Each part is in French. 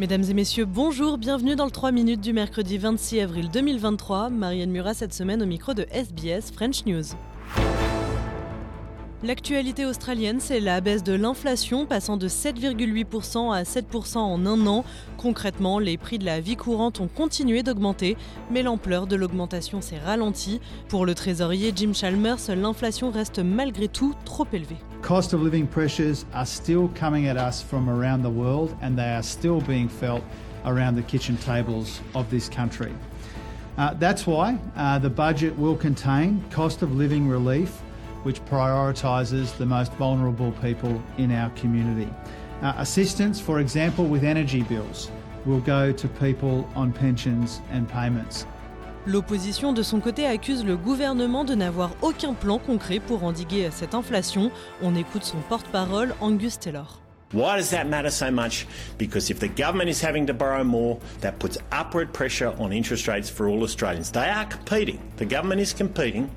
Mesdames et messieurs, bonjour, bienvenue dans le 3 minutes du mercredi 26 avril 2023. Marianne Murat cette semaine au micro de SBS French News. L'actualité australienne, c'est la baisse de l'inflation passant de 7,8% à 7% en un an. Concrètement, les prix de la vie courante ont continué d'augmenter, mais l'ampleur de l'augmentation s'est ralentie. Pour le trésorier Jim Chalmers, l'inflation reste malgré tout trop élevée. Cost of living pressures are still coming at us from around the world and they are still being felt around the kitchen tables of this country. Uh, that's why uh, the budget will contain cost of living relief which prioritises the most vulnerable people in our community. Uh, assistance, for example, with energy bills, will go to people on pensions and payments. L'opposition de son côté accuse le gouvernement de n'avoir aucun plan concret pour endiguer cette inflation. On écoute son porte-parole Angus Taylor. Why does that matter so much? Because if the government is having to borrow more, that puts upward pressure on interest rates for all Australians. They are competing. The government is competing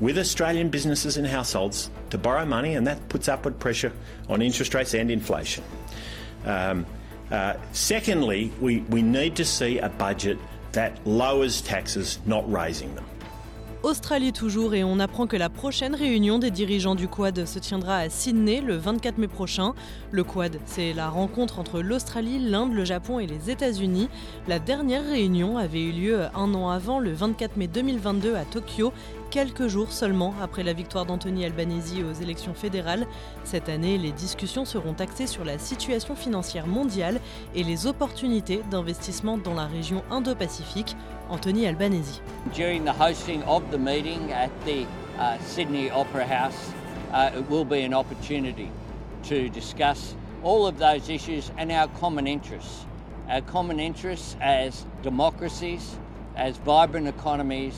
with Australian businesses and households to borrow money, and that puts upward pressure on interest rates and inflation. Um, uh, secondly, we, we need to see a budget that lowers taxes, not raising them. Australie toujours et on apprend que la prochaine réunion des dirigeants du Quad se tiendra à Sydney le 24 mai prochain. Le Quad, c'est la rencontre entre l'Australie, l'Inde, le Japon et les États-Unis. La dernière réunion avait eu lieu un an avant, le 24 mai 2022 à Tokyo, quelques jours seulement après la victoire d'Anthony Albanese aux élections fédérales. Cette année, les discussions seront axées sur la situation financière mondiale et les opportunités d'investissement dans la région Indo-Pacifique. Anthony Albanese. During the hosting of the meeting at the uh, Sydney Opera House, uh, it will be an opportunity to discuss all of those issues and our common interests. Our common interests as democracies, as vibrant economies,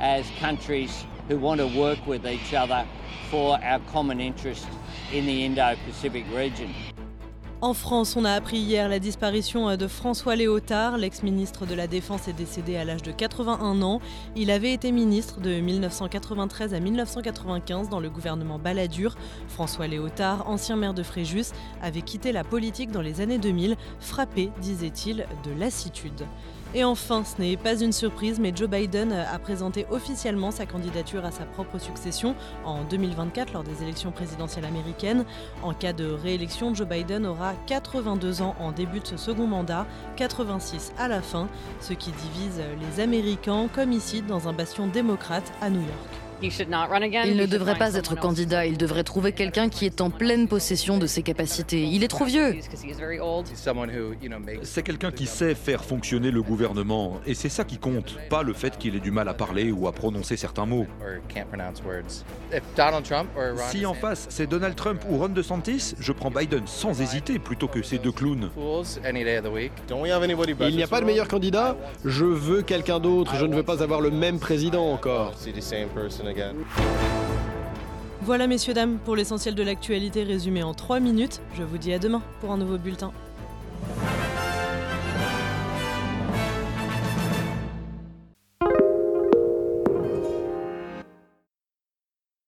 as countries who want to work with each other for our common interest in the Indo Pacific region. En France, on a appris hier la disparition de François Léotard. L'ex-ministre de la Défense est décédé à l'âge de 81 ans. Il avait été ministre de 1993 à 1995 dans le gouvernement Balladur. François Léotard, ancien maire de Fréjus, avait quitté la politique dans les années 2000, frappé, disait-il, de lassitude. Et enfin, ce n'est pas une surprise, mais Joe Biden a présenté officiellement sa candidature à sa propre succession en 2024 lors des élections présidentielles américaines. En cas de réélection, Joe Biden aura 82 ans en début de ce second mandat, 86 à la fin, ce qui divise les Américains comme ici dans un bastion démocrate à New York. Il ne devrait pas être candidat, il devrait trouver quelqu'un qui est en pleine possession de ses capacités. Il est trop vieux. C'est quelqu'un qui sait faire fonctionner le gouvernement, et c'est ça qui compte, pas le fait qu'il ait du mal à parler ou à prononcer certains mots. Si en face c'est Donald Trump ou Ron DeSantis, je prends Biden sans hésiter plutôt que ces deux clowns. Il n'y a pas de meilleur candidat. Je veux quelqu'un d'autre, je ne veux pas avoir le même président encore. Voilà messieurs dames pour l'essentiel de l'actualité résumé en 3 minutes. Je vous dis à demain pour un nouveau bulletin.